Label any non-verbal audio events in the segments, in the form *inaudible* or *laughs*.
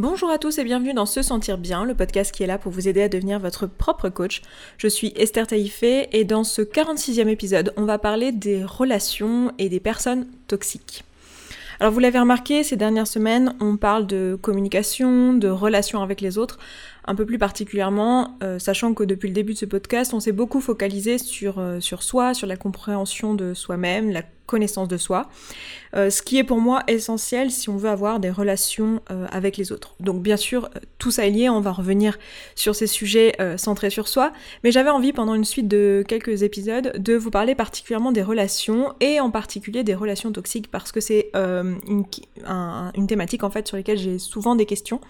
Bonjour à tous et bienvenue dans Se Sentir Bien, le podcast qui est là pour vous aider à devenir votre propre coach. Je suis Esther Taïfé et dans ce 46e épisode, on va parler des relations et des personnes toxiques. Alors vous l'avez remarqué, ces dernières semaines, on parle de communication, de relations avec les autres, un peu plus particulièrement, euh, sachant que depuis le début de ce podcast, on s'est beaucoup focalisé sur, euh, sur soi, sur la compréhension de soi-même, la connaissance de soi, euh, ce qui est pour moi essentiel si on veut avoir des relations avec les autres. Donc bien sûr, tout ça est lié, on va revenir sur ces sujets centrés sur soi, mais j'avais envie pendant une suite de quelques épisodes de vous parler particulièrement des relations, et en particulier des relations toxiques, parce que c'est une, une thématique en fait sur laquelle j'ai souvent des questions.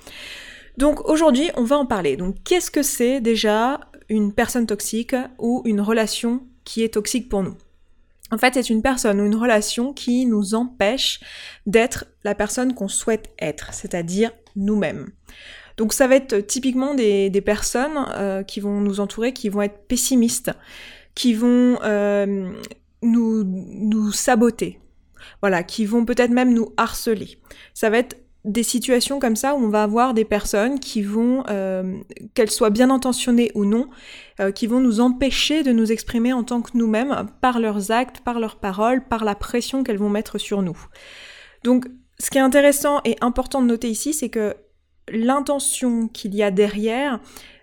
Donc aujourd'hui, on va en parler. Donc qu'est-ce que c'est déjà une personne toxique ou une relation qui est toxique pour nous? En fait, c'est une personne ou une relation qui nous empêche d'être la personne qu'on souhaite être, c'est-à-dire nous-mêmes. Donc ça va être typiquement des, personnes euh, qui vont nous entourer, qui vont être pessimistes, qui vont euh, nous, nous saboter, voilà, qui vont peut-être même nous harceler. Ça va être des situations comme ça où on va avoir des personnes qui vont, euh, qu'elles soient bien intentionnées ou non, euh, qui vont nous empêcher de nous exprimer en tant que nous-mêmes par leurs actes, par leurs paroles, par la pression qu'elles vont mettre sur nous. Donc, ce qui est intéressant et important de noter ici, c'est que l'intention qu'il y a derrière,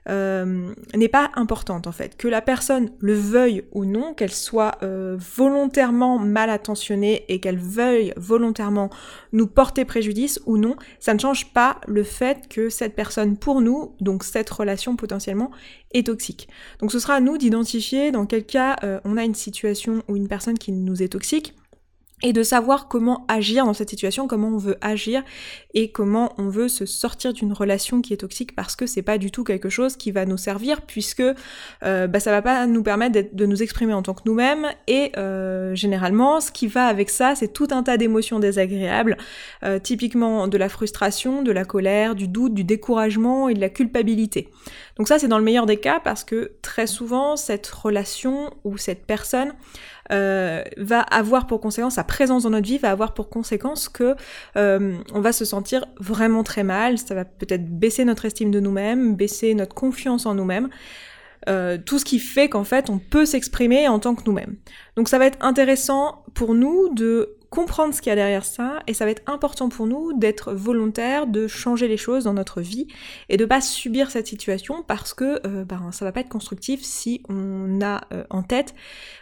euh, n'est pas importante en fait. Que la personne le veuille ou non, qu'elle soit euh, volontairement mal attentionnée et qu'elle veuille volontairement nous porter préjudice ou non, ça ne change pas le fait que cette personne pour nous, donc cette relation potentiellement, est toxique. Donc ce sera à nous d'identifier dans quel cas euh, on a une situation ou une personne qui nous est toxique et de savoir comment agir dans cette situation, comment on veut agir et comment on veut se sortir d'une relation qui est toxique parce que c'est pas du tout quelque chose qui va nous servir puisque euh, bah, ça va pas nous permettre de nous exprimer en tant que nous-mêmes et euh, généralement ce qui va avec ça c'est tout un tas d'émotions désagréables, euh, typiquement de la frustration, de la colère, du doute, du découragement et de la culpabilité. Donc ça c'est dans le meilleur des cas parce que très souvent cette relation ou cette personne euh, va avoir pour conséquence, sa présence dans notre vie va avoir pour conséquence que euh, on va se sentir vraiment très mal, ça va peut-être baisser notre estime de nous-mêmes, baisser notre confiance en nous-mêmes. Euh, tout ce qui fait qu'en fait on peut s'exprimer en tant que nous-mêmes. Donc ça va être intéressant pour nous de comprendre ce qu'il y a derrière ça et ça va être important pour nous d'être volontaire, de changer les choses dans notre vie et de pas subir cette situation parce que euh, ben, ça va pas être constructif si on a euh, en tête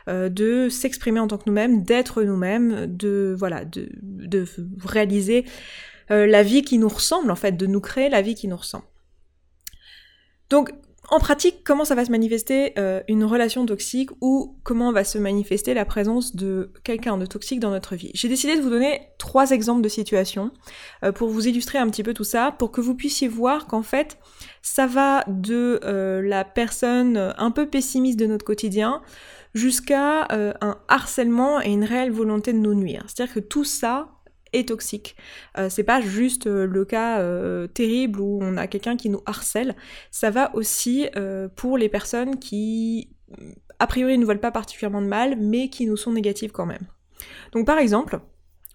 euh, de s'exprimer en tant que nous-mêmes, d'être nous-mêmes, de voilà, de, de réaliser la vie qui nous ressemble en fait, de nous créer la vie qui nous ressemble. Donc en pratique, comment ça va se manifester euh, une relation toxique ou comment va se manifester la présence de quelqu'un de toxique dans notre vie? J'ai décidé de vous donner trois exemples de situations euh, pour vous illustrer un petit peu tout ça, pour que vous puissiez voir qu'en fait, ça va de euh, la personne un peu pessimiste de notre quotidien jusqu'à un harcèlement et une réelle volonté de nous nuire. C'est-à-dire que tout ça, toxique. Euh, c'est pas juste euh, le cas euh, terrible où on a quelqu'un qui nous harcèle, ça va aussi pour les personnes qui a priori ne veulent pas particulièrement de mal, mais qui nous sont négatives quand même. Donc par exemple,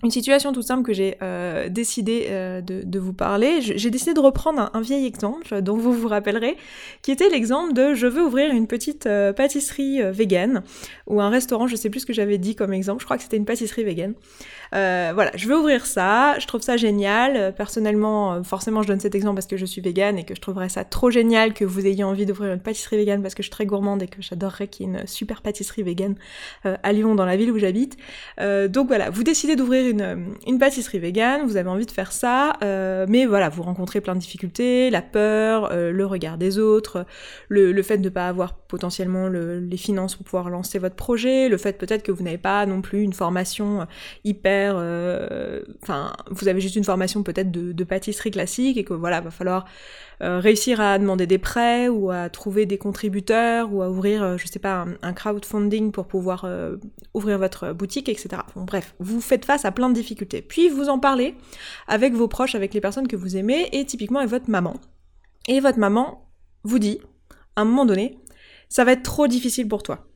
une situation toute simple que j'ai euh, décidé euh, de, vous parler. J'ai décidé de reprendre un, vieil exemple dont vous vous rappellerez, qui était l'exemple de je veux ouvrir une petite euh, pâtisserie végane ou un restaurant, je sais plus ce que j'avais dit comme exemple, je crois que c'était une pâtisserie végane. voilà, je veux ouvrir ça, je trouve ça génial. Personnellement, forcément, je donne cet exemple parce que je suis végane et que je trouverais ça trop génial que vous ayez envie d'ouvrir une pâtisserie végane parce que je suis très gourmande et que j'adorerais qu'il y ait une super pâtisserie végane à Lyon, dans la ville où j'habite. donc voilà, vous décidez d'ouvrir une, pâtisserie végane, vous avez envie de faire ça, euh, mais voilà, vous rencontrez plein de difficultés, la peur, euh, le regard des autres, le, fait de ne pas avoir potentiellement les finances pour pouvoir lancer votre projet, le fait peut-être que vous n'avez pas non plus une formation hyper... Euh, enfin, vous avez juste une formation peut-être de, de, pâtisserie classique et que voilà, va falloir réussir à demander des prêts ou à trouver des contributeurs ou à ouvrir, euh, je sais pas, un, crowdfunding pour pouvoir euh, ouvrir votre boutique, etc. Bon, bref, vous faites face à plein de difficultés. Puis vous en parlez avec vos proches, avec les personnes que vous aimez et typiquement avec votre maman. Et votre maman vous dit, à un moment donné, ça va être trop difficile pour toi.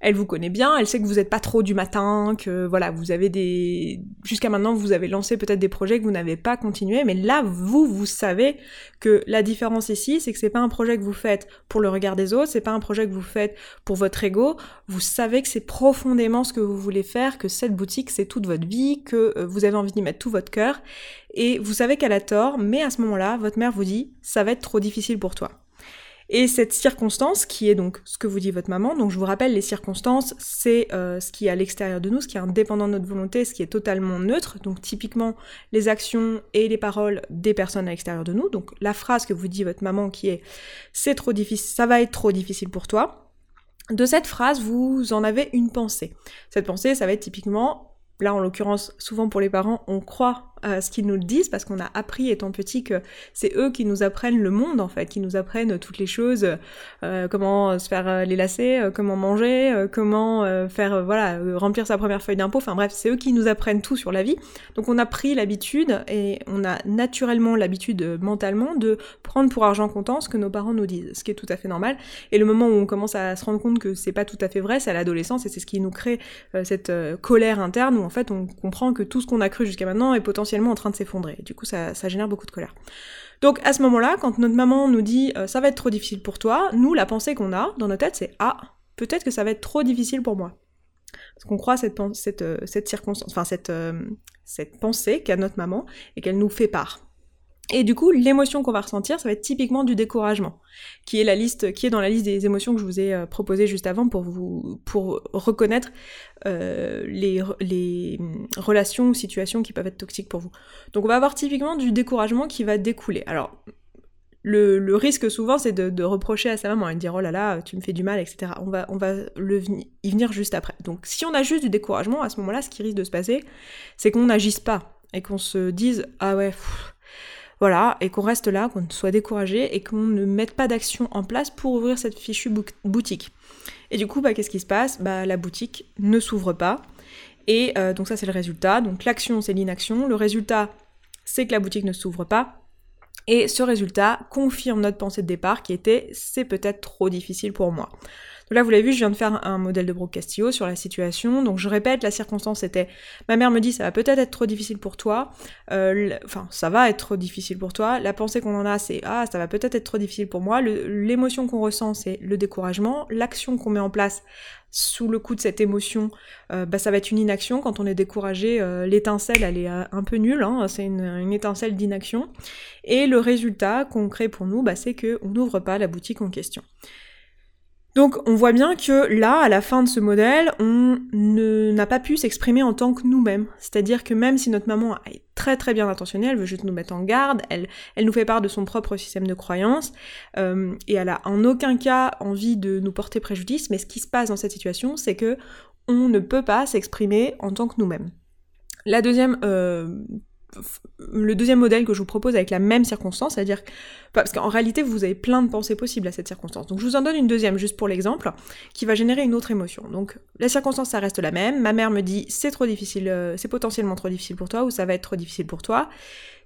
Elle vous connaît bien, elle sait que vous n'êtes pas trop du matin, que voilà, vous avez des... Jusqu'à maintenant, vous avez lancé peut-être des projets que vous n'avez pas continué, mais là, vous, vous savez que la différence ici, c'est que c'est pas un projet que vous faites pour le regard des autres, c'est pas un projet que vous faites pour votre ego, vous savez que c'est profondément ce que vous voulez faire, que cette boutique, c'est toute votre vie, que euh, vous avez envie d'y mettre tout votre cœur, et vous savez qu'elle a tort, mais à ce moment-là, votre mère vous dit, ça va être trop difficile pour toi. Et cette circonstance, qui est donc ce que vous dit votre maman, donc je vous rappelle, les circonstances, c'est euh, ce qui est à l'extérieur de nous, ce qui est indépendant de notre volonté, ce qui est totalement neutre, donc typiquement les actions et les paroles des personnes à l'extérieur de nous. Donc la phrase que vous dit votre maman qui est c'est trop difficile, ça va être trop difficile pour toi. De cette phrase, vous en avez une pensée. Cette pensée, ça va être typiquement, là en l'occurrence, souvent pour les parents, on croit ce qu'ils nous le disent parce qu'on a appris étant petit que c'est eux qui nous apprennent le monde en fait, qui nous apprennent toutes les choses, euh, comment se faire euh, les lacets, euh, comment manger, comment faire voilà remplir sa première feuille d'impôt. Enfin bref, c'est eux qui nous apprennent tout sur la vie. Donc on a pris l'habitude et on a naturellement l'habitude mentalement de prendre pour argent comptant ce que nos parents nous disent, ce qui est tout à fait normal. Et le moment où on commence à se rendre compte que c'est pas tout à fait vrai, c'est à l'adolescence et c'est ce qui nous crée cette colère interne où en fait on comprend que tout ce qu'on a cru jusqu'à maintenant est potentiellement en train de s'effondrer. Du coup, ça, génère beaucoup de colère. Donc à ce moment-là, quand notre maman nous dit euh, ça va être trop difficile pour toi, nous, la pensée qu'on a dans notre tête, c'est ah, peut-être que ça va être trop difficile pour moi. Parce qu'on croit cette, cette, euh, cette circonstance, euh, cette pensée qu'a notre maman et qu'elle nous fait part. Et du coup, l'émotion qu'on va ressentir, ça va être typiquement du découragement, qui est la liste, qui est dans la liste des émotions que je vous ai euh, proposées juste avant pour vous, pour reconnaître euh, les, les relations ou situations qui peuvent être toxiques pour vous. Donc, on va avoir typiquement du découragement qui va découler. Alors, le, le risque souvent, c'est de, reprocher à sa maman et de dire oh là là, tu me fais du mal, etc. On va, on va y venir juste après. Donc, si on a juste du découragement, à ce moment-là, ce qui risque de se passer, c'est qu'on n'agisse pas et qu'on se dise ah ouais. Voilà, et qu'on reste là, qu'on soit découragé et qu'on ne mette pas d'action en place pour ouvrir cette fichue boutique. Et du coup, bah, qu'est-ce qui se passe? Bah, La boutique ne s'ouvre pas. Et euh, donc ça, c'est le résultat. Donc l'action, c'est l'inaction. Le résultat, c'est que la boutique ne s'ouvre pas. Et ce résultat confirme notre pensée de départ qui était c'est peut-être trop difficile pour moi. Là, vous l'avez vu, je viens de faire un modèle de Brooke Castillo sur la situation. Donc, je répète, la circonstance était ma mère me dit ça va peut-être être trop difficile pour toi. Euh, enfin, ça va être trop difficile pour toi. La pensée qu'on en a, c'est ah, ça va peut-être être trop difficile pour moi. L'émotion qu'on ressent, c'est le découragement. L'action qu'on met en place sous le coup de cette émotion, euh, bah, ça va être une inaction. Quand on est découragé, euh, l'étincelle, elle est un peu nulle. Hein. c'est une, étincelle d'inaction. Et le résultat concret pour nous, bah, c'est qu'on n'ouvre pas la boutique en question. Donc on voit bien que là, à la fin de ce modèle, on n'a pas pu s'exprimer en tant que nous-mêmes. C'est-à-dire que même si notre maman est très très bien intentionnée, elle veut juste nous mettre en garde, elle, nous fait part de son propre système de croyance, euh, et elle a en aucun cas envie de nous porter préjudice, mais ce qui se passe dans cette situation, c'est que on ne peut pas s'exprimer en tant que nous-mêmes. La deuxième euh, le deuxième modèle que je vous propose avec la même circonstance, c'est-à-dire parce qu'en réalité vous avez plein de pensées possibles à cette circonstance. Donc je vous en donne une deuxième juste pour l'exemple qui va générer une autre émotion. Donc la circonstance ça reste la même. Ma mère me dit c'est trop difficile, euh, c'est potentiellement trop difficile pour toi ou ça va être trop difficile pour toi.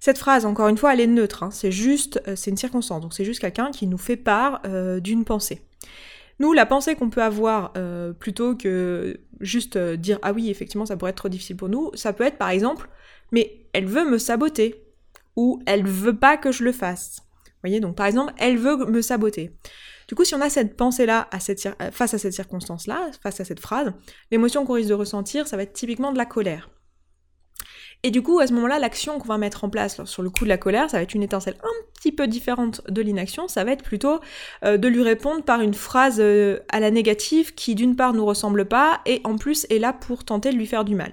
Cette phrase encore une fois elle est neutre, hein. c'est juste euh, c'est une circonstance donc c'est juste quelqu'un qui nous fait part euh, d'une pensée. Nous, la pensée qu'on peut avoir, plutôt que juste dire ah oui, effectivement, ça pourrait être trop difficile pour nous, ça peut être par exemple mais elle veut me saboter ou elle veut pas que je le fasse. Vous voyez, donc par exemple, elle veut me saboter. Du coup, si on a cette pensée-là euh, face à cette circonstance-là, face à cette phrase, l'émotion qu'on risque de ressentir, ça va être typiquement de la colère. Et du coup, à ce moment-là, l'action qu'on va mettre en place sur le coup de la colère, ça va être une étincelle un petit peu différente de l'inaction. Ça va être plutôt euh, de lui répondre par une phrase euh, à la négative qui, d'une part, nous ressemble pas et en plus est là pour tenter de lui faire du mal.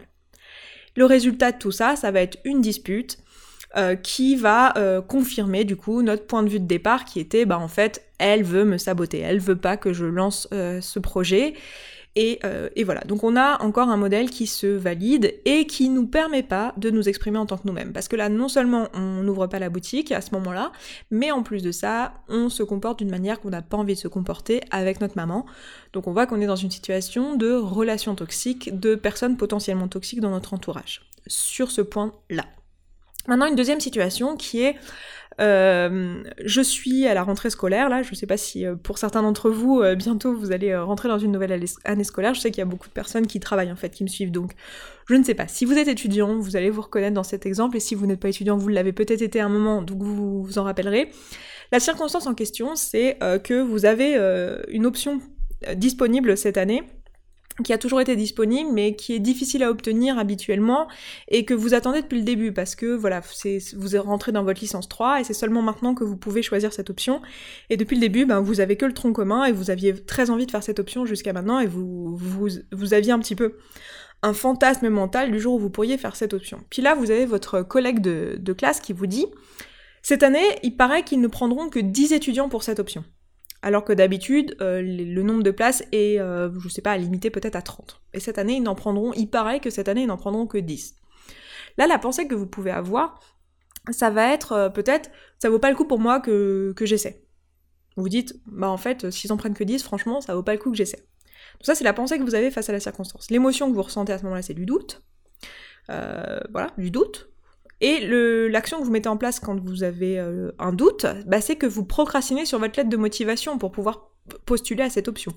Le résultat de tout ça, ça va être une dispute euh, qui va euh, confirmer du coup notre point de vue de départ qui était bah en fait elle veut me saboter, elle veut pas que je lance euh, ce projet euh, et, voilà, donc on a encore un modèle qui se valide et qui nous permet pas de nous exprimer en tant que nous-mêmes. Parce que là, non seulement on n'ouvre pas la boutique à ce moment-là, mais en plus de ça, on se comporte d'une manière qu'on n'a pas envie de se comporter avec notre maman. Donc on voit qu'on est dans une situation de relation toxique, de personnes potentiellement toxiques dans notre entourage. Sur ce point-là. Maintenant, une deuxième situation qui est euh, je suis à la rentrée scolaire, là, je sais pas si euh, pour certains d'entre vous, euh, bientôt vous allez rentrer dans une nouvelle année scolaire, je sais qu'il y a beaucoup de personnes qui travaillent en fait, qui me suivent, donc je ne sais pas. Si vous êtes étudiant, vous allez vous reconnaître dans cet exemple, et si vous n'êtes pas étudiant, vous l'avez peut-être été à un moment, donc vous vous en rappellerez. La circonstance en question, c'est que vous avez une option disponible cette année qui a toujours été disponible mais qui est difficile à obtenir habituellement et que vous attendez depuis le début parce que voilà, vous êtes rentré dans votre licence 3 et c'est seulement maintenant que vous pouvez choisir cette option et depuis le début ben, vous avez que le tronc commun et vous aviez très envie de faire cette option jusqu'à maintenant et vous, aviez un petit peu un fantasme mental du jour où vous pourriez faire cette option. Puis là vous avez votre collègue de, de classe qui vous dit cette année il paraît qu'ils ne prendront que 10 étudiants pour cette option alors que d'habitude, euh, le nombre de places est, euh, je sais pas, limité peut-être à 30. Et cette année, ils n'en prendront, il paraît que cette année, ils n'en prendront que 10. Là, la pensée que vous pouvez avoir, ça va être euh, peut-être, ça vaut pas le coup pour moi que, que j'essaie. Vous dites, bah en fait, s'ils en prennent que 10, franchement, ça vaut pas le coup que j'essaie. Ça, c'est la pensée que vous avez face à la circonstance. L'émotion que vous ressentez à ce moment-là, c'est du doute. voilà, du doute. Et l'action que vous mettez en place quand vous avez euh, un doute, bah, c'est que vous procrastinez sur votre lettre de motivation pour pouvoir postuler à cette option.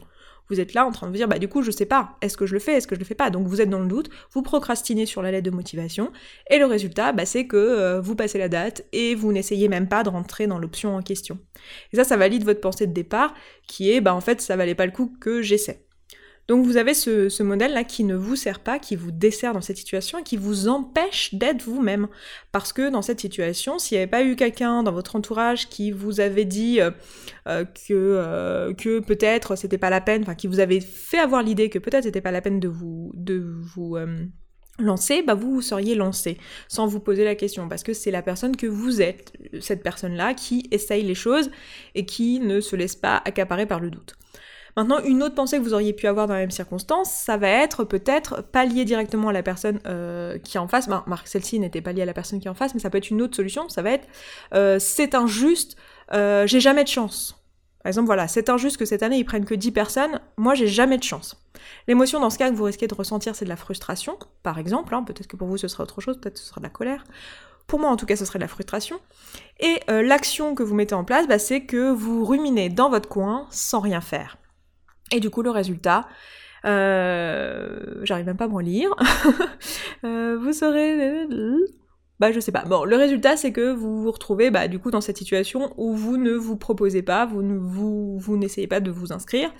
Vous êtes là en train de vous dire, bah du coup, je sais pas, est-ce que je le fais, est-ce que je le fais pas? Donc vous êtes dans le doute, vous procrastinez sur la lettre de motivation, et le résultat, bah, c'est que euh, vous passez la date et vous n'essayez même pas de rentrer dans l'option en question. Et ça, ça valide votre pensée de départ, qui est, bah en fait, ça valait pas le coup que j'essaie. Donc vous avez ce, modèle-là qui ne vous sert pas, qui vous dessert dans cette situation et qui vous empêche d'être vous-même. Parce que dans cette situation, s'il n'y avait pas eu quelqu'un dans votre entourage qui vous avait dit euh, euh, que, euh, que peut-être c'était pas la peine, enfin qui vous avait fait avoir l'idée que peut-être c'était pas la peine de vous, de vous lancer, bah vous, vous seriez lancé sans vous poser la question parce que c'est la personne que vous êtes, cette personne-là qui essaye les choses et qui ne se laisse pas accaparer par le doute. Maintenant, une autre pensée que vous auriez pu avoir dans la même circonstance, ça va être peut-être pas lié directement à la personne euh, qui est en face. Ben, Marc, celle-ci n'était pas liée à la personne qui est en face, mais ça peut être une autre solution. Ça va être euh, c'est injuste, euh, j'ai jamais de chance. Par exemple, voilà, c'est injuste que cette année ils prennent que 10 personnes, moi j'ai jamais de chance. L'émotion dans ce cas que vous risquez de ressentir, c'est de la frustration, par exemple. Hein. peut-être que pour vous ce sera autre chose, peut-être ce sera de la colère. Pour moi, en tout cas, ce serait de la frustration. Et l'action que vous mettez en place, bah, c'est que vous ruminez dans votre coin sans rien faire. Et du coup, le résultat, euh, j'arrive même pas à m'en lire. *laughs* Euh, vous saurez... Bah je sais pas. Bon, le résultat c'est que vous vous retrouvez bah, du coup dans cette situation où vous ne vous proposez pas, vous, vous, vous n'essayez pas de vous inscrire.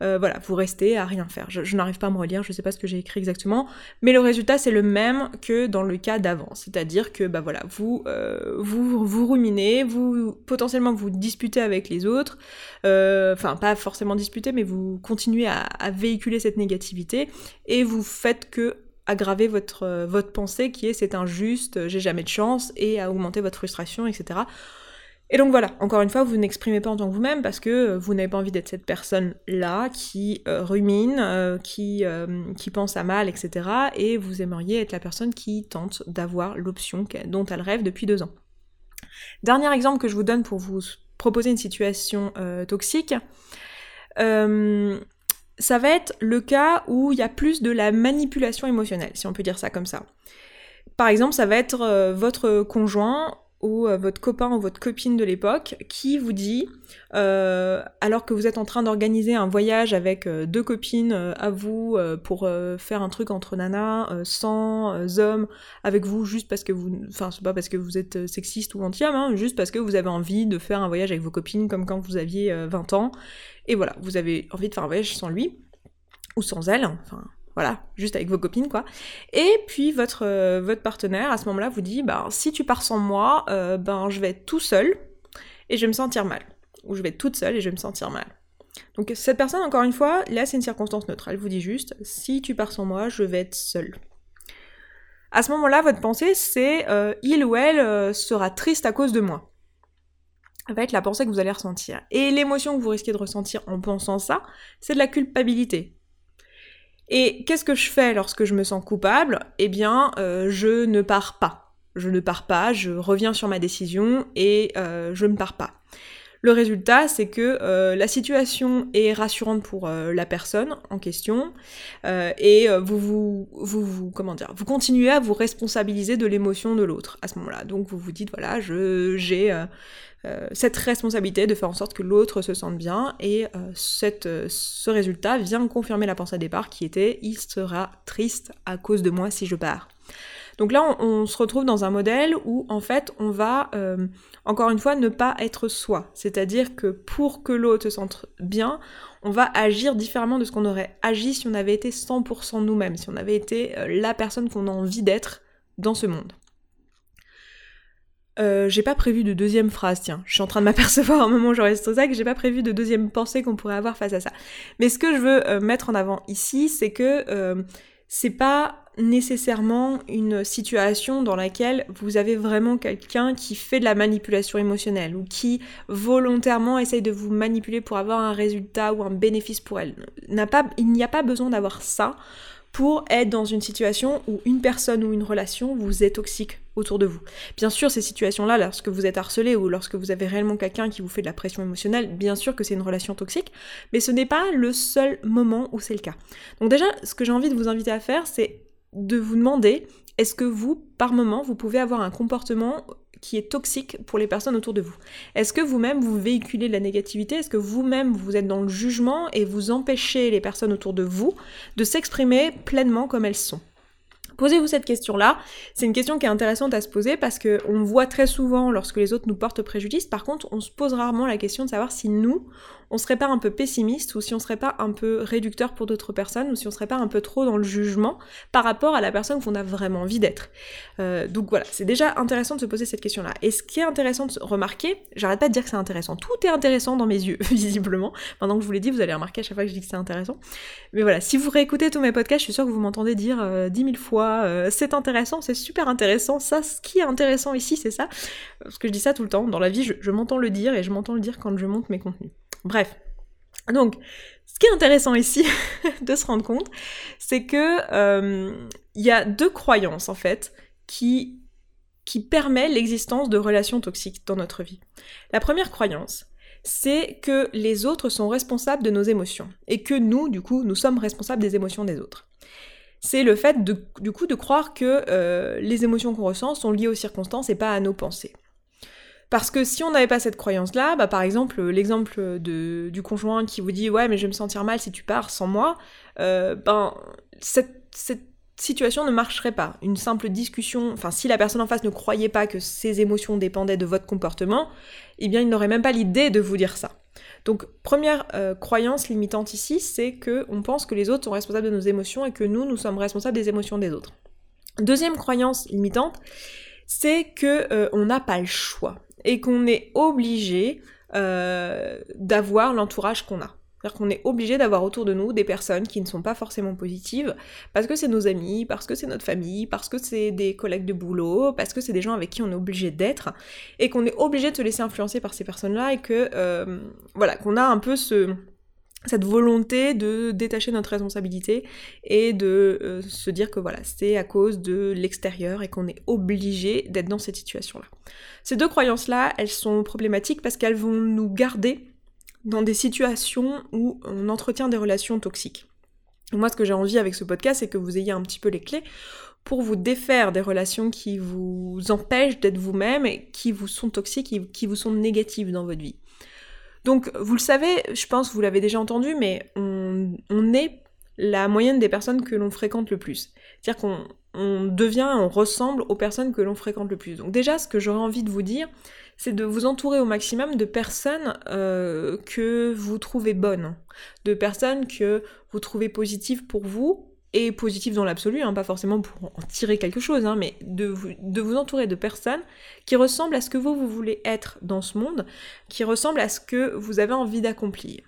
Euh, voilà, vous restez à rien faire. Je, n'arrive pas à me relire, je sais pas ce que j'ai écrit exactement, mais le résultat c'est le même que dans le cas d'avant. C'est-à-dire que bah voilà, vous, euh, vous vous ruminez, vous potentiellement vous disputez avec les autres, euh, enfin pas forcément disputer, mais vous continuez à véhiculer cette négativité et vous faites que aggraver votre, euh, votre pensée qui est c'est injuste, j'ai jamais de chance, et à augmenter votre frustration, etc. Et donc voilà, encore une fois, vous n'exprimez pas en tant que vous-même parce que euh, vous n'avez pas envie d'être cette personne-là qui euh, rumine, qui, qui pense à mal, etc. Et vous aimeriez être la personne qui tente d'avoir l'option dont elle rêve depuis deux ans. Dernier exemple que je vous donne pour vous proposer une situation toxique ça va être le cas où il y a plus de la manipulation émotionnelle, si on peut dire ça comme ça. Par exemple, ça va être euh, votre conjoint ou euh, votre copain ou votre copine de l'époque qui vous dit, euh, alors que vous êtes en train d'organiser un voyage avec deux copines à vous pour faire un truc entre nanas, sans hommes avec vous, juste parce que vous, enfin c'est pas parce que vous êtes sexiste ou anti-homme, hein, juste parce que vous avez envie de faire un voyage avec vos copines comme quand vous aviez 20 ans. Et voilà, vous avez envie de faire un voyage sans lui, ou sans elle, enfin voilà, juste avec vos copines quoi. Et puis votre, euh, votre partenaire à ce moment-là vous dit, bah si tu pars sans moi, euh, ben je vais être tout seul et je vais me sentir mal. Ou je vais être toute seule et je vais me sentir mal. Donc cette personne, encore une fois, là c'est une circonstance neutre. Elle vous dit juste, si tu pars sans moi, je vais être seule. À ce moment-là, votre pensée, c'est euh, il ou elle sera triste à cause de moi va être la pensée que vous allez ressentir. Et l'émotion que vous risquez de ressentir en pensant ça, c'est de la culpabilité. Et qu'est-ce que je fais lorsque je me sens coupable? Eh bien, euh, je ne pars pas. Je ne pars pas, je reviens sur ma décision et euh, je ne pars pas. Le résultat, c'est que euh, la situation est rassurante pour euh, la personne en question et vous, vous, vous, comment dire, vous continuez à vous responsabiliser de l'émotion de l'autre à ce moment-là. Donc vous vous dites, voilà, j'ai cette responsabilité de faire en sorte que l'autre se sente bien et ce résultat vient confirmer la pensée à départ qui était il sera triste à cause de moi si je pars. Donc là, on, se retrouve dans un modèle où en fait, on va, euh, encore une fois, ne pas être soi. C'est-à-dire que pour que l'autre se sente bien, on va agir différemment de ce qu'on aurait agi si on avait été 100% nous-mêmes, si on avait été euh, la personne qu'on a envie d'être dans ce monde. Euh, j'ai pas prévu de deuxième phrase, tiens. Je suis en train de m'apercevoir à un moment où j'enregistre ça que j'ai pas prévu de deuxième pensée qu'on pourrait avoir face à ça. Mais ce que je veux mettre en avant ici, c'est que c'est pas nécessairement une situation dans laquelle vous avez vraiment quelqu'un qui fait de la manipulation émotionnelle ou qui volontairement essaye de vous manipuler pour avoir un résultat ou un bénéfice pour elle. il n'y a pas besoin d'avoir ça pour être dans une situation où une personne ou une relation vous est toxique autour de vous. Bien sûr, ces situations-là, lorsque vous êtes harcelé ou lorsque vous avez réellement quelqu'un qui vous fait de la pression émotionnelle, bien sûr que c'est une relation toxique, mais ce n'est pas le seul moment où c'est le cas. Donc déjà, ce que j'ai envie de vous inviter à faire, c'est de vous demander est-ce que vous, par moment, vous pouvez avoir un comportement qui est toxique pour les personnes autour de vous? Est-ce que vous-même vous véhiculez de la négativité? Est-ce que vous-même vous êtes dans le jugement et vous empêchez les personnes autour de vous de s'exprimer pleinement comme elles sont? Posez-vous cette question-là. C'est une question qui est intéressante à se poser parce qu'on voit très souvent lorsque les autres nous portent préjudice. Par contre, on se pose rarement la question de savoir si nous, on serait pas un peu pessimiste ou si on serait pas un peu réducteur pour d'autres personnes ou si on serait pas un peu trop dans le jugement par rapport à la personne qu'on a vraiment envie d'être. Euh, donc voilà, c'est déjà intéressant de se poser cette question-là. Et ce qui est intéressant de remarquer, j'arrête pas de dire que c'est intéressant, tout est intéressant dans mes yeux, *laughs* visiblement. Maintenant que je vous l'ai dit, vous allez remarquer à chaque fois que je dis que c'est intéressant. Mais voilà, si vous réécoutez tous mes podcasts, je suis sûre que vous m'entendez dire euh, dix mille fois euh, c'est intéressant, c'est super intéressant, ça, ce qui est intéressant ici, c'est ça. Parce que je dis ça tout le temps, dans la vie, je m'entends le dire et je m'entends le dire quand je monte mes contenus. Bref. Donc, ce qui est intéressant ici *laughs* de se rendre compte, c'est que euh, il y a deux croyances en fait qui qui permettent l'existence de relations toxiques dans notre vie. La première croyance, c'est que les autres sont responsables de nos émotions et que nous, du coup, nous sommes responsables des émotions des autres. C'est le fait de, du coup de croire que euh, les émotions qu'on ressent sont liées aux circonstances et pas à nos pensées. Parce que si on n'avait pas cette croyance-là, bah par exemple, l'exemple du conjoint qui vous dit ouais mais je vais me sentir mal si tu pars sans moi, euh, ben cette, situation ne marcherait pas. Une simple discussion, enfin si la personne en face ne croyait pas que ses émotions dépendaient de votre comportement, eh bien il n'aurait même pas l'idée de vous dire ça. Donc première euh, croyance limitante ici, c'est que on pense que les autres sont responsables de nos émotions et que nous, nous sommes responsables des émotions des autres. Deuxième croyance limitante, c'est que euh, on n'a pas le choix et qu'on est obligé euh, d'avoir l'entourage qu'on a. C'est-à-dire qu'on est obligé d'avoir autour de nous des personnes qui ne sont pas forcément positives, parce que c'est nos amis, parce que c'est notre famille, parce que c'est des collègues de boulot, parce que c'est des gens avec qui on est obligé d'être, et qu'on est obligé de se laisser influencer par ces personnes-là, et que, euh, voilà, qu'on a un peu ce, cette volonté de détacher notre responsabilité et de euh, se dire que voilà, c'est à cause de l'extérieur et qu'on est obligé d'être dans cette situation-là. Ces deux croyances-là, elles sont problématiques parce qu'elles vont nous garder dans des situations où on entretient des relations toxiques. Moi, ce que j'ai envie avec ce podcast, c'est que vous ayez un petit peu les clés pour vous défaire des relations qui vous empêchent d'être vous-même et qui vous sont toxiques qui vous sont négatives dans votre vie. Donc, vous le savez, je pense que vous l'avez déjà entendu, mais on, est la moyenne des personnes que l'on fréquente le plus. C'est-à-dire qu'on devient, on ressemble aux personnes que l'on fréquente le plus. Donc déjà, ce que j'aurais envie de vous dire, c'est de vous entourer au maximum de personnes euh, que vous trouvez bonnes, de personnes que vous trouvez positives pour vous, et positif dans l'absolu, hein, pas forcément pour en tirer quelque chose, hein, mais de vous, entourer de personnes qui ressemblent à ce que vous, vous voulez être dans ce monde, qui ressemblent à ce que vous avez envie d'accomplir.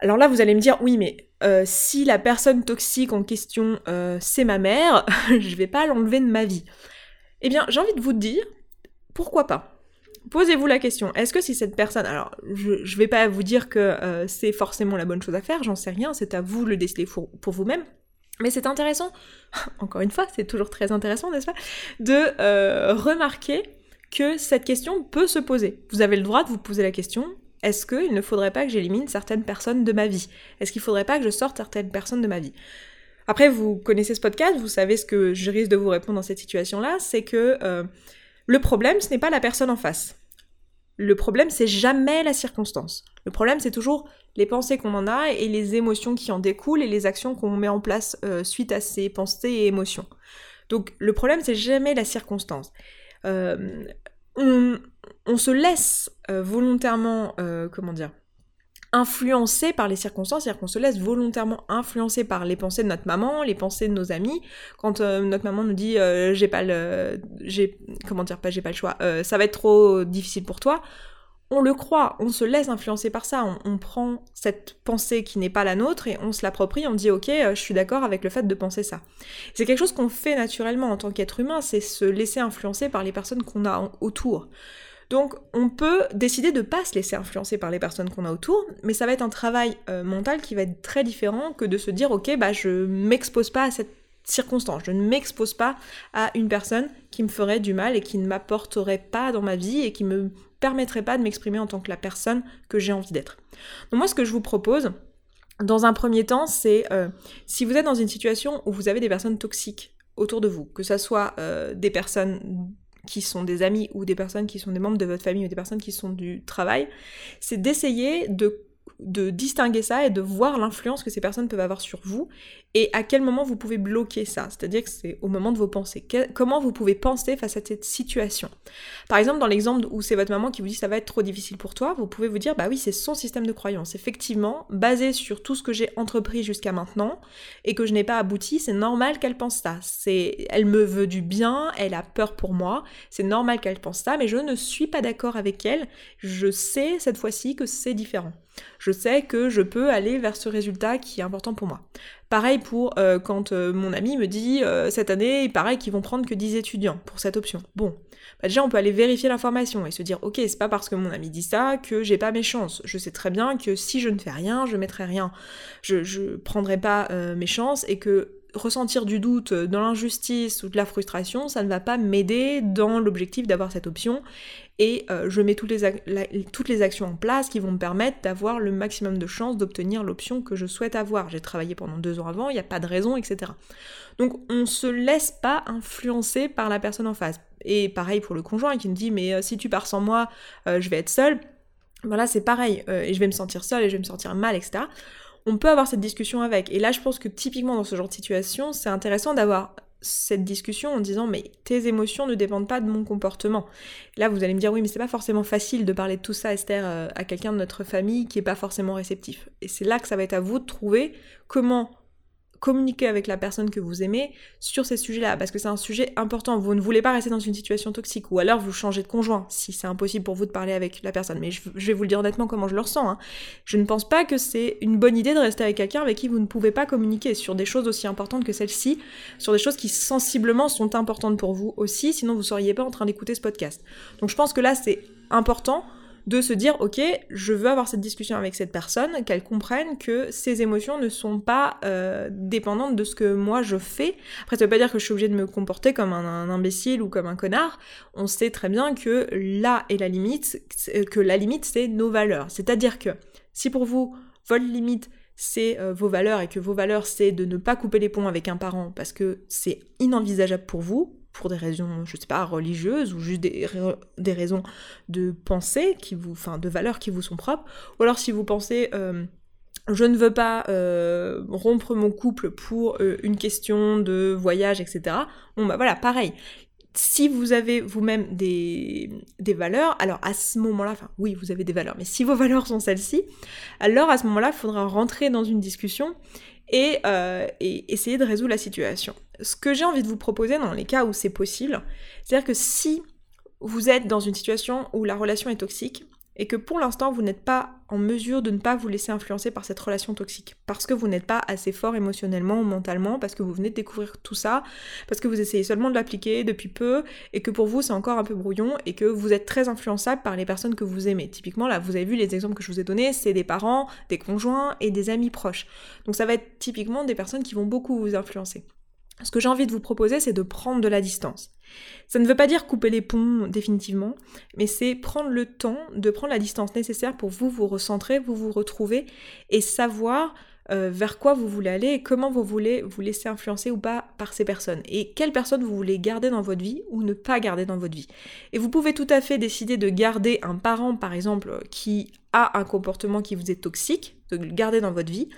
Alors là, vous allez me dire, oui, mais euh, si la personne toxique en question, euh, c'est ma mère, *laughs* je vais pas l'enlever de ma vie. Eh bien, j'ai envie de vous dire, pourquoi pas? Posez-vous la question, est-ce que si cette personne, alors je, ne vais pas vous dire que euh, c'est forcément la bonne chose à faire, j'en sais rien, c'est à vous de le décider pour, vous-même, mais c'est intéressant, *laughs* encore une fois, c'est toujours très intéressant, n'est-ce pas, de euh, remarquer que cette question peut se poser. Vous avez le droit de vous poser la question, est-ce qu'il ne faudrait pas que j'élimine certaines personnes de ma vie? Est-ce qu'il ne faudrait pas que je sorte certaines personnes de ma vie? Après, vous connaissez ce podcast, vous savez ce que je risque de vous répondre dans cette situation-là, c'est que euh, le problème, ce n'est pas la personne en face. Le problème, c'est jamais la circonstance. Le problème, c'est toujours les pensées qu'on en a et les émotions qui en découlent et les actions qu'on met en place euh, suite à ces pensées et émotions. Donc, le problème, c'est jamais la circonstance. Euh, on, se laisse euh, volontairement, comment dire, influencé par les circonstances, c'est-à-dire qu'on se laisse volontairement influencer par les pensées de notre maman, les pensées de nos amis. Quand euh, notre maman nous dit euh, j'ai pas le, j'ai comment dire pas j'ai pas le choix, euh, ça va être trop difficile pour toi, on le croit, on se laisse influencer par ça, on, on prend cette pensée qui n'est pas la nôtre et on se l'approprie, on dit ok, je suis d'accord avec le fait de penser ça. C'est quelque chose qu'on fait naturellement en tant qu'être humain, c'est se laisser influencer par les personnes qu'on a autour. Donc on peut décider de ne pas se laisser influencer par les personnes qu'on a autour, mais ça va être un travail euh, mental qui va être très différent que de se dire ok bah je m'expose pas à cette circonstance, je ne m'expose pas à une personne qui me ferait du mal et qui ne m'apporterait pas dans ma vie et qui me permettrait pas de m'exprimer en tant que la personne que j'ai envie d'être. Donc moi ce que je vous propose, dans un premier temps, c'est euh, si vous êtes dans une situation où vous avez des personnes toxiques autour de vous, que ce soit euh, des personnes qui sont des amis ou des personnes qui sont des membres de votre famille ou des personnes qui sont du travail, c'est d'essayer de de distinguer ça et de voir l'influence que ces personnes peuvent avoir sur vous et à quel moment vous pouvez bloquer ça. C'est-à-dire que c'est au moment de vos pensées. comment vous pouvez penser face à cette situation? Par exemple, dans l'exemple où c'est votre maman qui vous dit ça va être trop difficile pour toi, vous pouvez vous dire bah oui, c'est son système de croyance. Effectivement, basé sur tout ce que j'ai entrepris jusqu'à maintenant et que je n'ai pas abouti, c'est normal qu'elle pense ça. C'est, elle me veut du bien, elle a peur pour moi, c'est normal qu'elle pense ça, mais je ne suis pas d'accord avec elle. Je sais cette fois-ci que c'est différent. Je sais que je peux aller vers ce résultat qui est important pour moi. Pareil pour euh, quand euh, mon ami me dit euh, cette année, pareil qu'ils vont prendre que 10 étudiants pour cette option. Bon, bah, déjà on peut aller vérifier l'information et se dire ok, c'est pas parce que mon ami dit ça que j'ai pas mes chances. Je sais très bien que si je ne fais rien, je mettrai rien. Je, je prendrai pas mes chances et que ressentir du doute, dans l'injustice ou de la frustration, ça ne va pas m'aider dans l'objectif d'avoir cette option et euh, je mets toutes les, actions en place qui vont me permettre d'avoir le maximum de chances d'obtenir l'option que je souhaite avoir. J'ai travaillé pendant deux ans avant, il n'y a pas de raison, etc. Donc on se laisse pas influencer par la personne en face. Et pareil pour le conjoint qui me dit mais euh, si tu pars sans moi, euh, je vais être seule. Voilà, c'est pareil, et je vais me sentir seule et je vais me sentir mal, etc on peut avoir cette discussion avec. Et là, je pense que typiquement dans ce genre de situation, c'est intéressant d'avoir cette discussion en disant mais tes émotions ne dépendent pas de mon comportement. Là vous allez me dire oui mais c'est pas forcément facile de parler de tout ça Esther euh, à quelqu'un de notre famille qui est pas forcément réceptif. Et c'est là que ça va être à vous de trouver comment communiquer avec la personne que vous aimez sur ces sujets-là, parce que c'est un sujet important. Vous ne voulez pas rester dans une situation toxique, ou alors vous changez de conjoint, si c'est impossible pour vous de parler avec la personne. Mais je, vais vous le dire honnêtement comment je le ressens. Hein. Je ne pense pas que c'est une bonne idée de rester avec quelqu'un avec qui vous ne pouvez pas communiquer sur des choses aussi importantes que celles-ci, sur des choses qui sensiblement sont importantes pour vous aussi, sinon vous ne seriez pas en train d'écouter ce podcast. Donc je pense que là c'est important de se dire ok je veux avoir cette discussion avec cette personne qu'elle comprenne que ses émotions ne sont pas euh, dépendantes de ce que moi je fais. Après ça veut pas dire que je suis obligée de me comporter comme un, imbécile ou comme un connard. On sait très bien que là est la limite que la limite c'est nos valeurs. C'est à dire que si pour vous votre limite c'est euh, vos valeurs et que vos valeurs c'est de ne pas couper les ponts avec un parent parce que c'est inenvisageable pour vous pour des raisons, je sais pas, religieuses ou juste des, des raisons de pensée qui vous, enfin, de valeurs qui vous sont propres, ou alors si vous pensez euh, je ne veux pas euh, rompre mon couple pour euh, une question de voyage, etc. Bon bah voilà, pareil. Si vous avez vous-même des, des valeurs, alors à ce moment-là, enfin oui, vous avez des valeurs, mais si vos valeurs sont celles-ci, alors à ce moment-là, il faudra rentrer dans une discussion et, et essayer de résoudre la situation ce que j'ai envie de vous proposer dans les cas où c'est possible, c'est-à-dire que si vous êtes dans une situation où la relation est toxique et que pour l'instant vous n'êtes pas en mesure de ne pas vous laisser influencer par cette relation toxique, parce que vous n'êtes pas assez fort émotionnellement ou mentalement, parce que vous venez de découvrir tout ça, parce que vous essayez seulement de l'appliquer depuis peu, et que pour vous c'est encore un peu brouillon, et que vous êtes très influençable par les personnes que vous aimez. Typiquement là, vous avez vu les exemples que je vous ai donnés, c'est des parents, des conjoints et des amis proches. Donc ça va être typiquement des personnes qui vont beaucoup vous influencer. Ce que j'ai envie de vous proposer, c'est de prendre de la distance. Ça ne veut pas dire couper les ponts définitivement, mais c'est prendre le temps de prendre la distance nécessaire pour vous vous recentrer, vous vous retrouver et savoir euh, vers quoi vous voulez aller et comment vous voulez vous laisser influencer ou pas par ces personnes et quelles personnes vous voulez garder dans votre vie ou ne pas garder dans votre vie. Et vous pouvez tout à fait décider de garder un parent par exemple qui a un comportement qui vous est toxique, de le garder dans votre vie,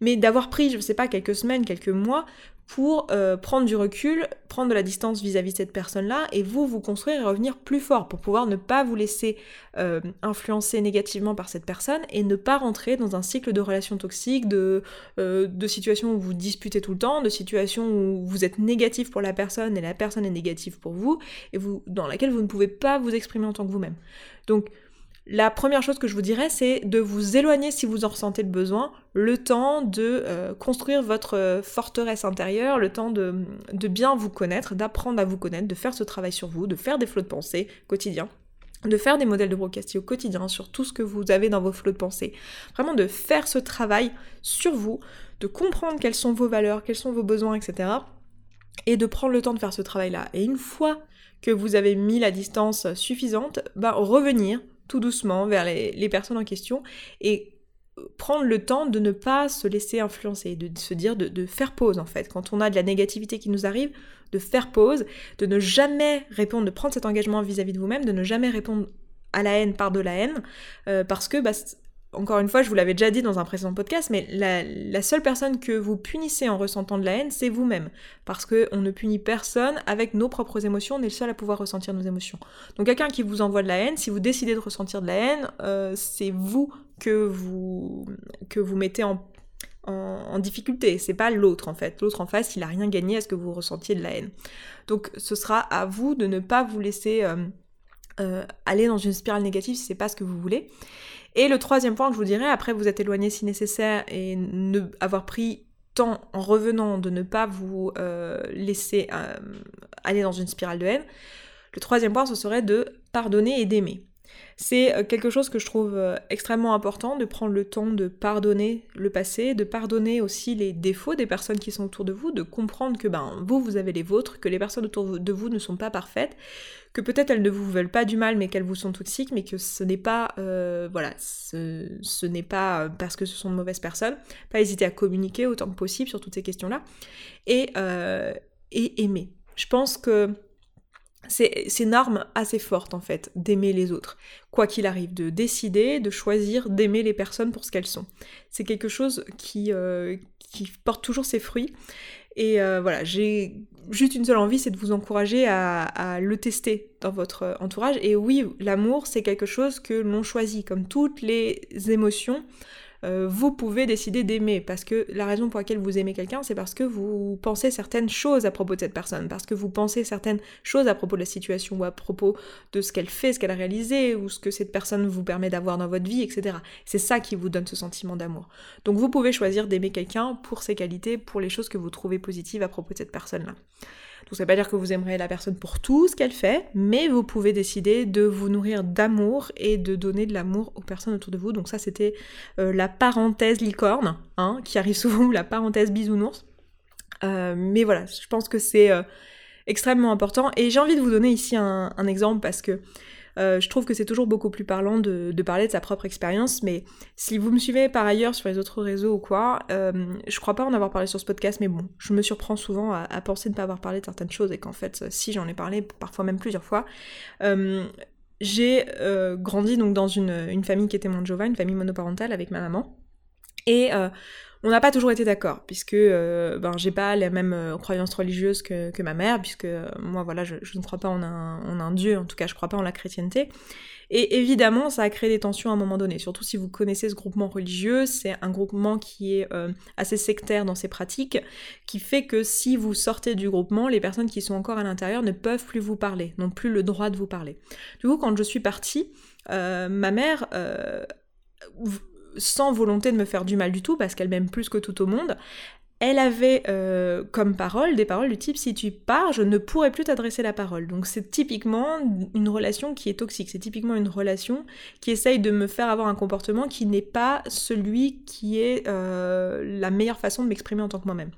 mais d'avoir pris, je ne sais pas, quelques semaines, quelques mois pour euh, prendre du recul, prendre de la distance vis-à-vis de cette personne-là, et vous vous construire et revenir plus fort pour pouvoir ne pas vous laisser euh, influencer négativement par cette personne et ne pas rentrer dans un cycle de relations toxiques, de, euh, de situations où vous disputez tout le temps, de situations où vous êtes négatif pour la personne et la personne est négative pour vous, et vous, dans laquelle vous ne pouvez pas vous exprimer en tant que vous-même. Donc, la première chose que je vous dirais, c'est de vous éloigner si vous en ressentez le besoin, le temps de euh, construire votre euh, forteresse intérieure, le temps de, bien vous connaître, d'apprendre à vous connaître, de faire ce travail sur vous, de faire des flots de pensée quotidiens de faire des modèles de au quotidien sur tout ce que vous avez dans vos flots de pensée. Vraiment de faire ce travail sur vous, de comprendre quelles sont vos valeurs, quels sont vos besoins, etc. Et de prendre le temps de faire ce travail-là. Et une fois que vous avez mis la distance suffisante, bah, revenir tout doucement vers les, personnes en question et euh, prendre le temps de ne pas se laisser influencer, de se dire de, faire pause en fait. Quand on a de la négativité qui nous arrive, de faire pause, de ne jamais répondre, de prendre cet engagement vis-à-vis de vous-même, de ne jamais répondre à la haine par de la haine, euh, parce que bah, encore une fois, je vous l'avais déjà dit dans un précédent podcast, mais la, seule personne que vous punissez en ressentant de la haine, c'est vous-même. Parce qu'on ne punit personne avec nos propres émotions, on est le seul à pouvoir ressentir nos émotions. Donc quelqu'un qui vous envoie de la haine, si vous décidez de ressentir de la haine, euh, c'est vous que vous, mettez en, en, difficulté. C'est pas l'autre en fait. L'autre en face, il a rien gagné à ce que vous ressentiez de la haine. Donc ce sera à vous de ne pas vous laisser euh, euh, aller dans une spirale négative si c'est pas ce que vous voulez. Et le troisième point que je vous dirais, après vous êtes éloigné si nécessaire et avoir pris temps en revenant de ne pas vous euh, laisser euh, aller dans une spirale de haine, le troisième point ce serait de pardonner et d'aimer. C'est euh, quelque chose que je trouve euh, extrêmement important de prendre le temps de pardonner le passé, de pardonner aussi les défauts des personnes qui sont autour de vous, de comprendre que ben vous vous avez les vôtres, que les personnes autour de vous ne sont pas parfaites, que peut-être elles ne vous veulent pas du mal mais qu'elles vous sont toxiques, mais que ce n'est pas euh, voilà, ce, n'est pas parce que ce sont de mauvaises personnes. Pas hésiter à communiquer autant que possible sur toutes ces questions-là et et aimer. Je pense que c'est une arme assez forte en fait d'aimer les autres, quoi qu'il arrive, de décider, de choisir d'aimer les personnes pour ce qu'elles sont. C'est quelque chose qui, euh, porte toujours ses fruits. Et euh, voilà, j'ai juste une seule envie, c'est de vous encourager à, à, le tester dans votre entourage. Et oui, l'amour, c'est quelque chose que l'on choisit, comme toutes les émotions. Euh, vous pouvez décider d'aimer. Parce que la raison pour laquelle vous aimez quelqu'un, c'est parce que vous pensez certaines choses à propos de cette personne, parce que vous pensez certaines choses à propos de la situation ou à propos de ce qu'elle fait, ce qu'elle a réalisé, ou ce que cette personne vous permet d'avoir dans votre vie, etc. C'est ça qui vous donne ce sentiment d'amour. Donc vous pouvez choisir d'aimer quelqu'un pour ses qualités, pour les choses que vous trouvez positives à propos de cette personne-là. Donc ça veut pas dire que vous aimerez la personne pour tout ce qu'elle fait, mais vous pouvez décider de vous nourrir d'amour et de donner de l'amour aux personnes autour de vous. Donc ça c'était euh, la parenthèse licorne, hein, qui arrive souvent, *laughs* la parenthèse bisounours. Euh, mais voilà, je pense que c'est euh, extrêmement important. Et j'ai envie de vous donner ici un exemple parce que euh, je trouve que c'est toujours beaucoup plus parlant de, parler de sa propre expérience, mais si vous me suivez par ailleurs sur les autres réseaux ou quoi, euh, je crois pas en avoir parlé sur ce podcast, mais bon, je me surprends souvent à, penser ne pas avoir parlé de certaines choses et qu'en fait, si j'en ai parlé, parfois même plusieurs fois. Euh, j'ai grandi donc dans une, famille qui était Manjova, une famille monoparentale avec ma maman. Et on n'a pas toujours été d'accord, puisque euh, ben, j'ai pas la même euh, croyance religieuse que, ma mère, puisque euh, moi voilà, je, ne crois pas en un, un, Dieu, en tout cas je crois pas en la chrétienté. Et évidemment, ça a créé des tensions à un moment donné, surtout si vous connaissez ce groupement religieux, c'est un groupement qui est assez sectaire dans ses pratiques, qui fait que si vous sortez du groupement, les personnes qui sont encore à l'intérieur ne peuvent plus vous parler, n'ont plus le droit de vous parler. Du coup, quand je suis partie, ma mère sans volonté de me faire du mal du tout, parce qu'elle m'aime plus que tout au monde, elle avait euh, comme parole des paroles du type si tu pars, je ne pourrai plus t'adresser la parole. Donc c'est typiquement une relation qui est toxique, c'est typiquement une relation qui essaye de me faire avoir un comportement qui n'est pas celui qui est euh, la meilleure façon de m'exprimer en tant que moi-même.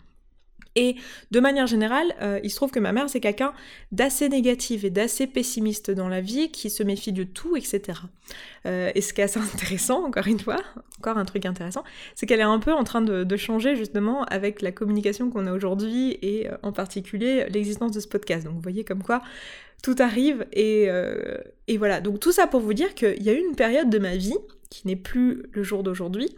Et de manière générale, euh, il se trouve que ma mère, c'est quelqu'un d'assez négatif et d'assez pessimiste dans la vie, qui se méfie de tout, etc. Euh, et ce qui est assez *laughs* intéressant, encore une fois, encore un truc intéressant, c'est qu'elle est un peu en train de, changer justement avec la communication qu'on a aujourd'hui et euh, en particulier l'existence de ce podcast. Donc vous voyez comme quoi tout arrive et, et voilà. Donc tout ça pour vous dire qu'il y a eu une période de ma vie qui n'est plus le jour d'aujourd'hui,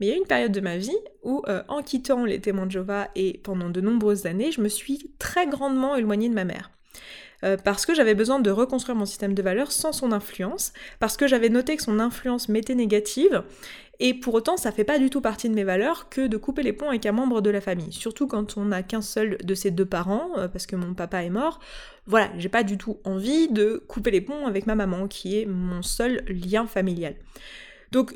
mais il y a eu une période de ma vie où, euh, en quittant les témoins de Jéhovah et pendant de nombreuses années, je me suis très grandement éloignée de ma mère. Euh, parce que j'avais besoin de reconstruire mon système de valeurs sans son influence, parce que j'avais noté que son influence m'était négative, et pour autant ça fait pas du tout partie de mes valeurs que de couper les ponts avec un membre de la famille, surtout quand on n'a qu'un seul de ses deux parents, euh, parce que mon papa est mort. Voilà, j'ai pas du tout envie de couper les ponts avec ma maman, qui est mon seul lien familial. Donc,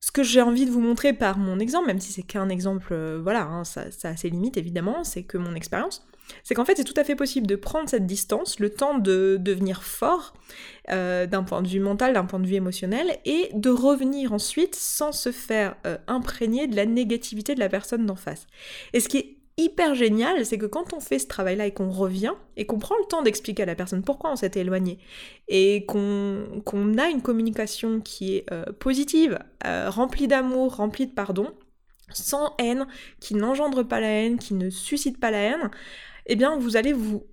ce que j'ai envie de vous montrer par mon exemple, même si c'est qu'un exemple, euh, voilà, hein, ça, a ses limites évidemment, c'est que mon expérience, c'est qu'en fait c'est tout à fait possible de prendre cette distance, le temps de devenir fort euh, d'un point de vue mental, d'un point de vue émotionnel, et de revenir ensuite sans se faire euh, imprégner de la négativité de la personne d'en face. Et ce qui est hyper génial, c'est que quand on fait ce travail-là et qu'on revient, et qu'on prend le temps d'expliquer à la personne pourquoi on s'était éloigné, et qu'on a une communication qui est euh, positive, remplie d'amour, remplie de pardon, sans haine, qui n'engendre pas la haine, qui ne suscite pas la haine, eh bien vous allez vous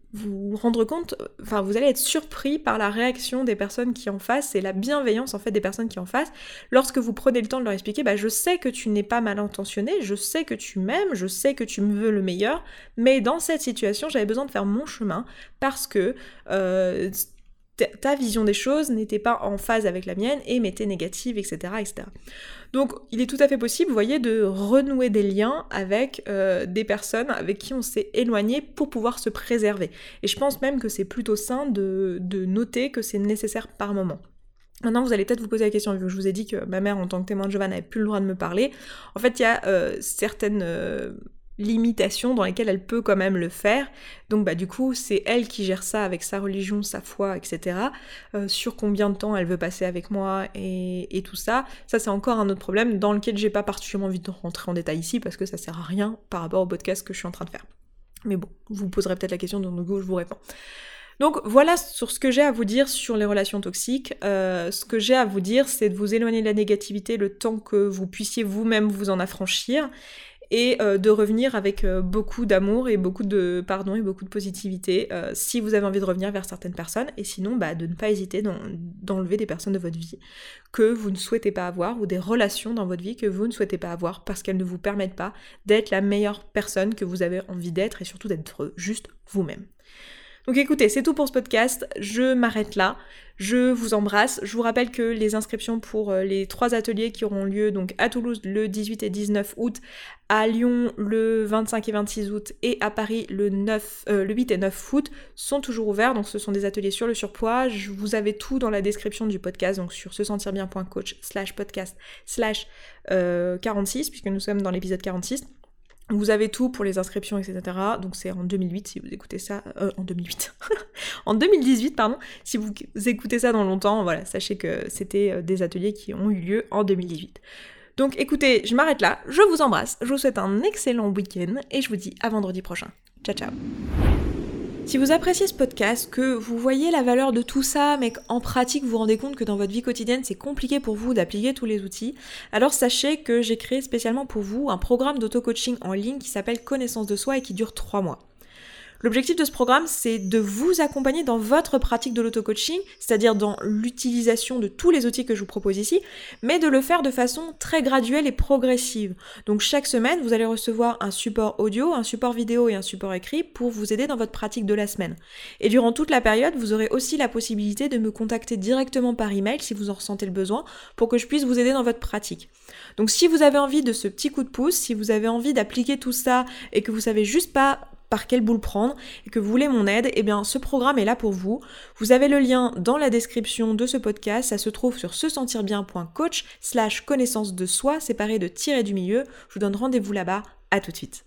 rendre compte, enfin vous allez être surpris par la réaction des personnes qui en face et la bienveillance en fait des personnes qui en face. Lorsque vous prenez le temps de leur expliquer bah je sais que tu n'es pas mal intentionné, je sais que tu m'aimes, je sais que tu me veux le meilleur, mais dans cette situation j'avais besoin de faire mon chemin parce que euh, ta vision des choses n'était pas en phase avec la mienne et m'était négative, etc.. Donc il est tout à fait possible, vous voyez, de renouer des liens avec euh, des personnes avec qui on s'est éloigné pour pouvoir se préserver. Et je pense même que c'est plutôt sain de, noter que c'est nécessaire par moment. Maintenant, vous allez peut-être vous poser la question, vu que je vous ai dit que ma mère, en tant que témoin de Jéhovah, n'avait plus le droit de me parler. En fait, il y a euh, certaines euh, limitations dans lesquelles elle peut quand même le faire. Donc bah du coup c'est elle qui gère ça avec sa religion, sa foi, etc. Euh, sur combien de temps elle veut passer avec moi et, tout ça. Ça c'est encore un autre problème dans lequel j'ai pas particulièrement envie de rentrer en détail ici parce que ça sert à rien par rapport au podcast que je suis en train de faire. Mais bon, vous poserez peut-être la question, donc du coup je vous réponds. Donc voilà sur ce que j'ai à vous dire sur les relations toxiques. Euh, ce que j'ai à vous dire, c'est de vous éloigner de la négativité le temps que vous puissiez vous-même vous en affranchir et euh, de revenir avec euh, beaucoup d'amour et beaucoup de pardon et beaucoup de positivité euh, si vous avez envie de revenir vers certaines personnes et sinon bah, de ne pas hésiter d'enlever des personnes de votre vie que vous ne souhaitez pas avoir ou des relations dans votre vie que vous ne souhaitez pas avoir parce qu'elles ne vous permettent pas d'être la meilleure personne que vous avez envie d'être et surtout d'être juste vous-même. Donc écoutez, c'est tout pour ce podcast. Je m'arrête là. Je vous embrasse. Je vous rappelle que les inscriptions pour euh, les trois ateliers qui auront lieu donc à Toulouse le 18 et 19 août, à Lyon le 25 et 26 août et à Paris le, 9, euh, 8 et 9 août sont toujours ouverts. Donc ce sont des ateliers sur le surpoids. Je vous avez tout dans la description du podcast, donc sur se sentir bien.coach slash podcast slash 46 euh, puisque nous sommes dans l'épisode 46. Vous avez tout pour les inscriptions, etc. Donc c'est en 2008 si vous écoutez ça. Euh, en 2008. *laughs* en 2018, pardon. Si vous écoutez ça dans longtemps, voilà, sachez que c'était euh, des ateliers qui ont eu lieu en 2018. Donc écoutez, je m'arrête là. Je vous embrasse. Je vous souhaite un excellent week-end et je vous dis à vendredi prochain. Ciao ciao si vous appréciez ce podcast, que vous voyez la valeur de tout ça, mais qu'en pratique vous rendez compte que dans votre vie quotidienne c'est compliqué pour vous d'appliquer tous les outils, alors sachez que j'ai créé spécialement pour vous un programme d'auto-coaching en ligne qui s'appelle Connaissance de soi et qui dure 3 mois. L'objectif de ce programme, c'est de vous accompagner dans votre pratique de l'auto-coaching, c'est-à-dire dans l'utilisation de tous les outils que je vous propose ici, mais de le faire de façon très graduelle et progressive. Donc chaque semaine, vous allez recevoir un support audio, un support vidéo et un support écrit pour vous aider dans votre pratique de la semaine. Et durant toute la période, vous aurez aussi la possibilité de me contacter directement par email si vous en ressentez le besoin pour que je puisse vous aider dans votre pratique. Donc si vous avez envie de ce petit coup de pouce, si vous avez envie d'appliquer tout ça et que vous savez juste pas par quelle boule prendre et que vous voulez mon aide, eh bien ce programme est là pour vous. Vous avez le lien dans la description de ce podcast, ça se trouve sur se sentir bien.coach slash connaissance de soi séparé de tirer du milieu. Je vous donne rendez-vous là-bas, à tout de suite.